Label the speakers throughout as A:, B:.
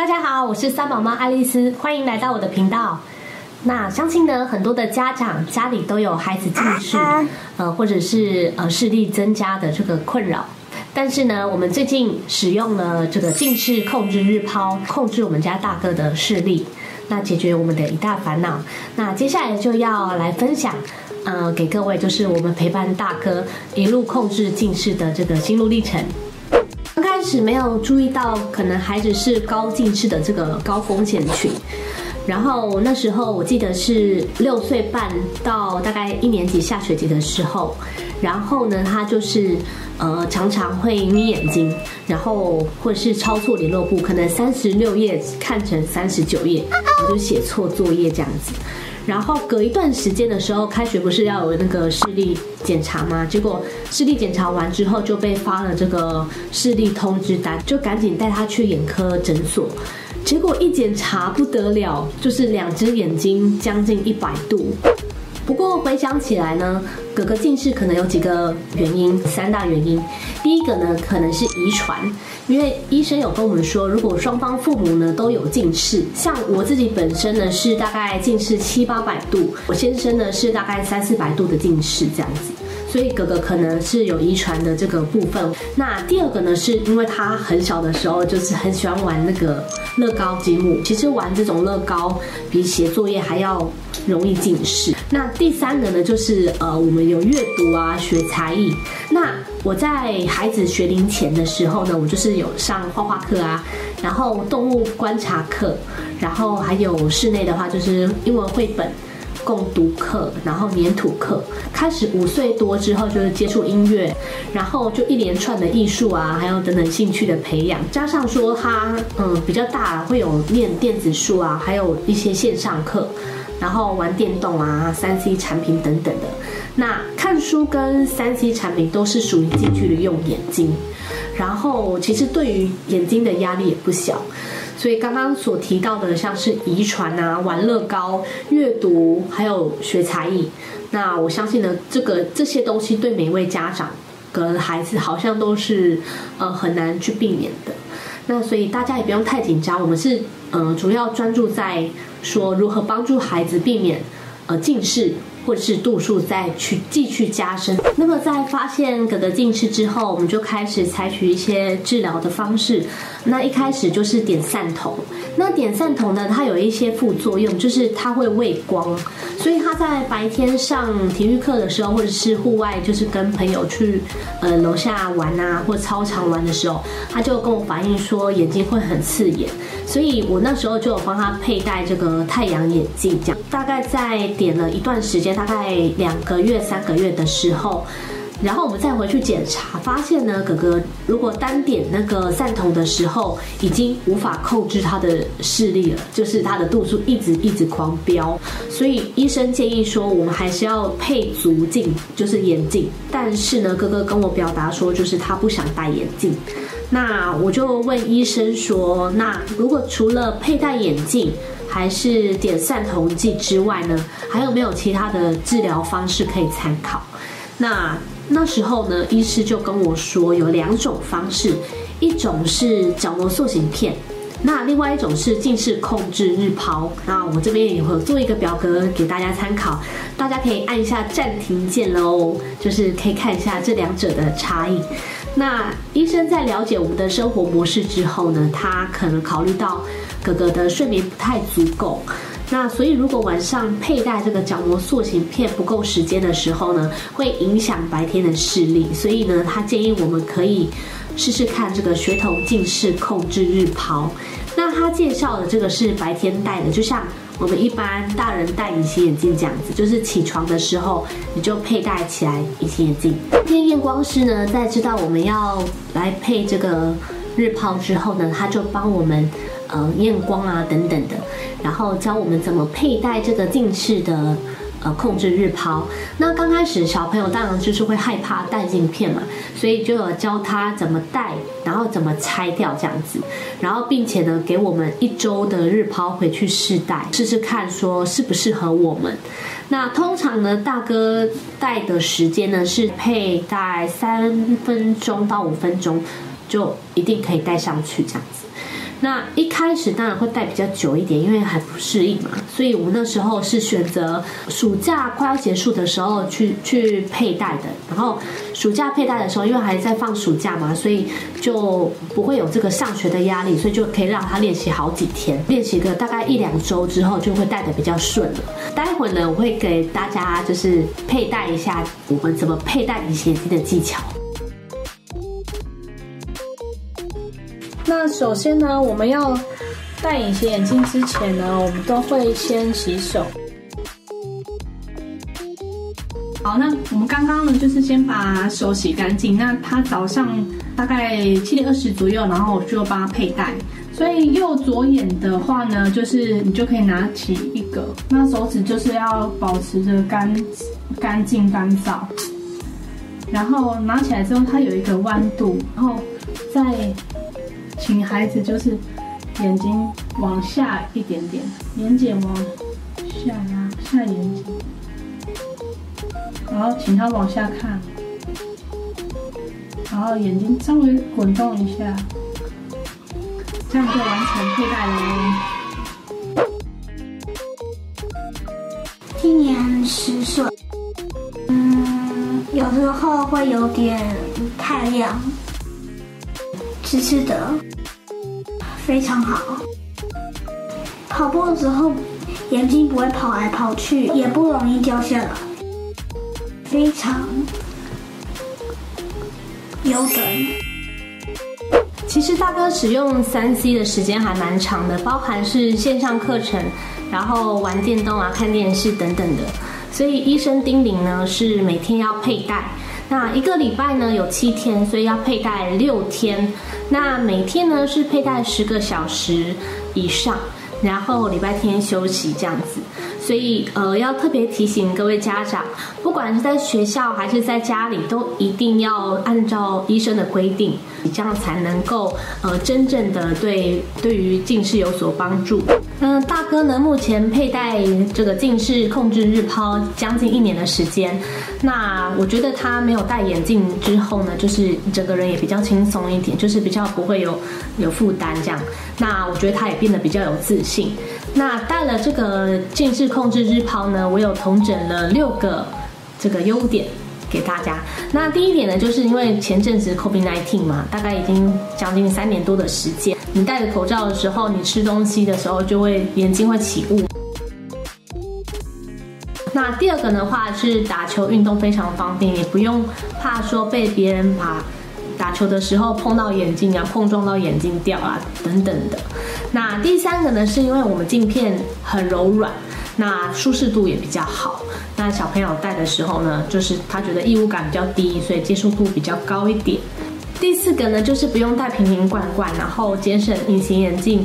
A: 大家好，我是三宝妈爱丽丝，欢迎来到我的频道。那相信呢，很多的家长家里都有孩子近视，呃，或者是呃视力增加的这个困扰。但是呢，我们最近使用了这个近视控制日抛，控制我们家大哥的视力，那解决我们的一大烦恼。那接下来就要来分享，呃，给各位就是我们陪伴大哥一路控制近视的这个心路历程。是没有注意到，可能孩子是高近视的这个高风险群。然后那时候我记得是六岁半到大概一年级下学期的时候，然后呢，他就是呃常常会眯眼睛，然后或者是抄错联络簿，可能三十六页看成三十九页，我就写错作业这样子。然后隔一段时间的时候，开学不是要有那个视力检查吗？结果视力检查完之后就被发了这个视力通知单，就赶紧带他去眼科诊所。结果一检查不得了，就是两只眼睛将近一百度。不过回想起来呢，哥哥近视可能有几个原因，三大原因。第一个呢，可能是遗传，因为医生有跟我们说，如果双方父母呢都有近视，像我自己本身呢是大概近视七八百度，我先生呢是大概三四百度的近视这样子，所以哥哥可能是有遗传的这个部分。那第二个呢，是因为他很小的时候就是很喜欢玩那个乐高积木，其实玩这种乐高比写作业还要容易近视。那第三个呢，就是呃，我们有阅读啊，学才艺。那我在孩子学龄前的时候呢，我就是有上画画课啊，然后动物观察课，然后还有室内的话就是英文绘本共读课，然后黏土课。开始五岁多之后就是接触音乐，然后就一连串的艺术啊，还有等等兴趣的培养，加上说他嗯比较大，会有念电子书啊，还有一些线上课。然后玩电动啊，三 C 产品等等的。那看书跟三 C 产品都是属于近距离用眼睛，然后其实对于眼睛的压力也不小。所以刚刚所提到的，像是遗传啊、玩乐高、阅读，还有学才艺，那我相信呢，这个这些东西对每一位家长跟孩子好像都是呃很难去避免的。那所以大家也不用太紧张，我们是呃主要专注在说如何帮助孩子避免呃近视。或者是度数再去继续加深。那么在发现哥哥近视之后，我们就开始采取一些治疗的方式。那一开始就是点散瞳。那点散瞳呢，它有一些副作用，就是它会畏光，所以他在白天上体育课的时候，或者是户外，就是跟朋友去呃楼下玩啊，或操场玩的时候，他就跟我反映说眼睛会很刺眼。所以我那时候就有帮他佩戴这个太阳眼镜，这样大概在点了一段时间。大概两个月、三个月的时候，然后我们再回去检查，发现呢，哥哥如果单点那个散瞳的时候，已经无法控制他的视力了，就是他的度数一直一直狂飙，所以医生建议说，我们还是要配足镜，就是眼镜。但是呢，哥哥跟我表达说，就是他不想戴眼镜。那我就问医生说，那如果除了佩戴眼镜，还是点散瞳剂之外呢，还有没有其他的治疗方式可以参考？那那时候呢，医师就跟我说有两种方式，一种是角膜塑形片，那另外一种是近视控制日抛。那我这边也会做一个表格给大家参考，大家可以按一下暂停键喽，就是可以看一下这两者的差异。那医生在了解我们的生活模式之后呢，他可能考虑到哥哥的睡眠不太足够，那所以如果晚上佩戴这个角膜塑形片不够时间的时候呢，会影响白天的视力，所以呢，他建议我们可以试试看这个学童近视控制日抛。那他介绍的这个是白天戴的，就像我们一般大人戴隐形眼镜这样子，就是起床的时候你就佩戴起来隐形眼镜。今天验光师呢，在知道我们要来配这个日抛之后呢，他就帮我们。呃，验光啊，等等的，然后教我们怎么佩戴这个近视的呃控制日抛。那刚开始小朋友当然就是会害怕戴镜片嘛，所以就有教他怎么戴，然后怎么拆掉这样子，然后并且呢给我们一周的日抛回去试戴，试试看说适不适合我们。那通常呢，大哥戴的时间呢是佩戴三分钟到五分钟，就一定可以戴上去这样子。那一开始当然会戴比较久一点，因为还不适应嘛。所以我们那时候是选择暑假快要结束的时候去去佩戴的。然后暑假佩戴的时候，因为还在放暑假嘛，所以就不会有这个上学的压力，所以就可以让他练习好几天，练习个大概一两周之后，就会戴得比较顺了。待会呢，我会给大家就是佩戴一下我们怎么佩戴隐形镜的技巧。
B: 那首先呢，我们要戴隐形眼镜之前呢，我们都会先洗手。好，那我们刚刚呢，就是先把手洗干净。那他早上大概七点二十左右，然后我就帮他佩戴。所以右左眼的话呢，就是你就可以拿起一个，那手指就是要保持着干干净干燥。然后拿起来之后，它有一个弯度，然后再。请孩子就是眼睛往下一点点，眼睑往下拉，下眼睛，然后请他往下看，然后眼睛稍微滚动一下，这样就完成佩戴了。
C: 今年十岁，嗯，有时候会有点太亮，痴痴的。非常好，跑步的时候眼睛不会跑来跑去，也不容易掉下来，非常优等。
A: 其实大哥使用三 C 的时间还蛮长的，包含是线上课程，然后玩电动啊、看电视等等的，所以医生叮咛呢是每天要佩戴。那一个礼拜呢有七天，所以要佩戴六天。那每天呢是佩戴十个小时以上，然后礼拜天休息这样子。所以呃要特别提醒各位家长，不管是在学校还是在家里，都一定要按照医生的规定，这样才能够呃真正的对对于近视有所帮助。嗯，大哥呢，目前佩戴这个近视控制日抛将近一年的时间。那我觉得他没有戴眼镜之后呢，就是整个人也比较轻松一点，就是比较不会有有负担这样。那我觉得他也变得比较有自信。那戴了这个近视控制日抛呢，我有同整了六个这个优点给大家。那第一点呢，就是因为前阵子 COVID-19 嘛，大概已经将近三年多的时间。你戴着口罩的时候，你吃东西的时候就会眼睛会起雾。那第二个的话是打球运动非常方便，也不用怕说被别人把打球的时候碰到眼镜啊，碰撞到眼镜掉啊等等的。那第三个呢，是因为我们镜片很柔软，那舒适度也比较好。那小朋友戴的时候呢，就是他觉得异物感比较低，所以接受度比较高一点。第四个呢，就是不用带瓶瓶罐罐，然后节省隐形眼镜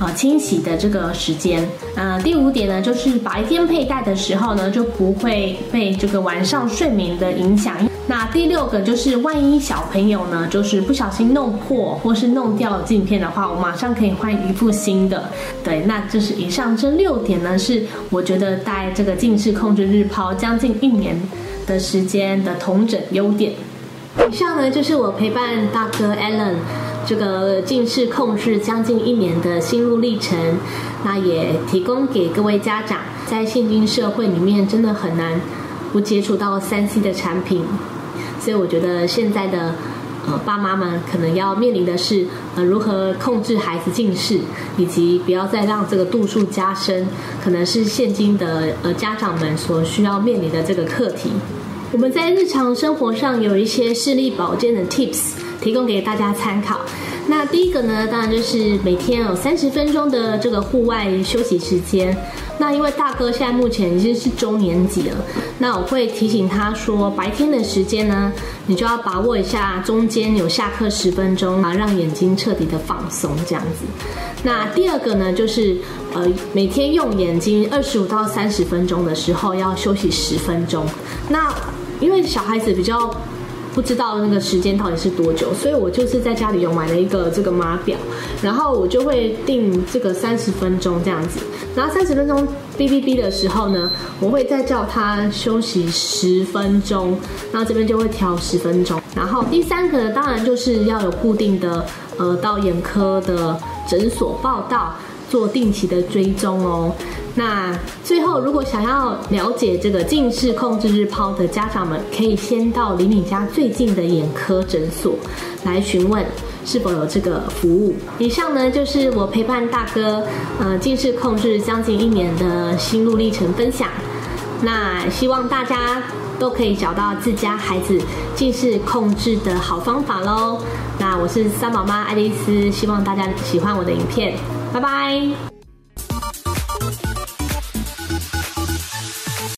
A: 啊、清洗的这个时间。呃，第五点呢，就是白天佩戴的时候呢，就不会被这个晚上睡眠的影响。那第六个就是，万一小朋友呢，就是不小心弄破或是弄掉镜片的话，我马上可以换一副新的。对，那就是以上这六点呢，是我觉得戴这个近视控制日抛将近一年的时间的同整优点。以上呢，就是我陪伴大哥 Alan 这个近视控制将近一年的心路历程。那也提供给各位家长，在现今社会里面，真的很难不接触到三 C 的产品。所以我觉得现在的呃爸妈们可能要面临的是呃如何控制孩子近视，以及不要再让这个度数加深，可能是现今的呃家长们所需要面临的这个课题。我们在日常生活上有一些视力保健的 tips，提供给大家参考。那第一个呢，当然就是每天有三十分钟的这个户外休息时间。那因为大哥现在目前已经是中年级了，那我会提醒他说，白天的时间呢，你就要把握一下中间有下课十分钟啊，让眼睛彻底的放松这样子。那第二个呢，就是呃每天用眼睛二十五到三十分钟的时候要休息十分钟。那因为小孩子比较不知道那个时间到底是多久，所以我就是在家里有买了一个这个码表，然后我就会定这个三十分钟这样子，然后三十分钟哔哔哔的时候呢，我会再叫他休息十分钟，然后这边就会调十分钟，然后第三个呢，当然就是要有固定的呃到眼科的诊所报到，做定期的追踪哦。那最后，如果想要了解这个近视控制日抛的家长们，可以先到离你家最近的眼科诊所来询问是否有这个服务。以上呢，就是我陪伴大哥呃近视控制将近一年的心路历程分享。那希望大家都可以找到自家孩子近视控制的好方法喽。那我是三宝妈爱丽丝，希望大家喜欢我的影片，拜拜。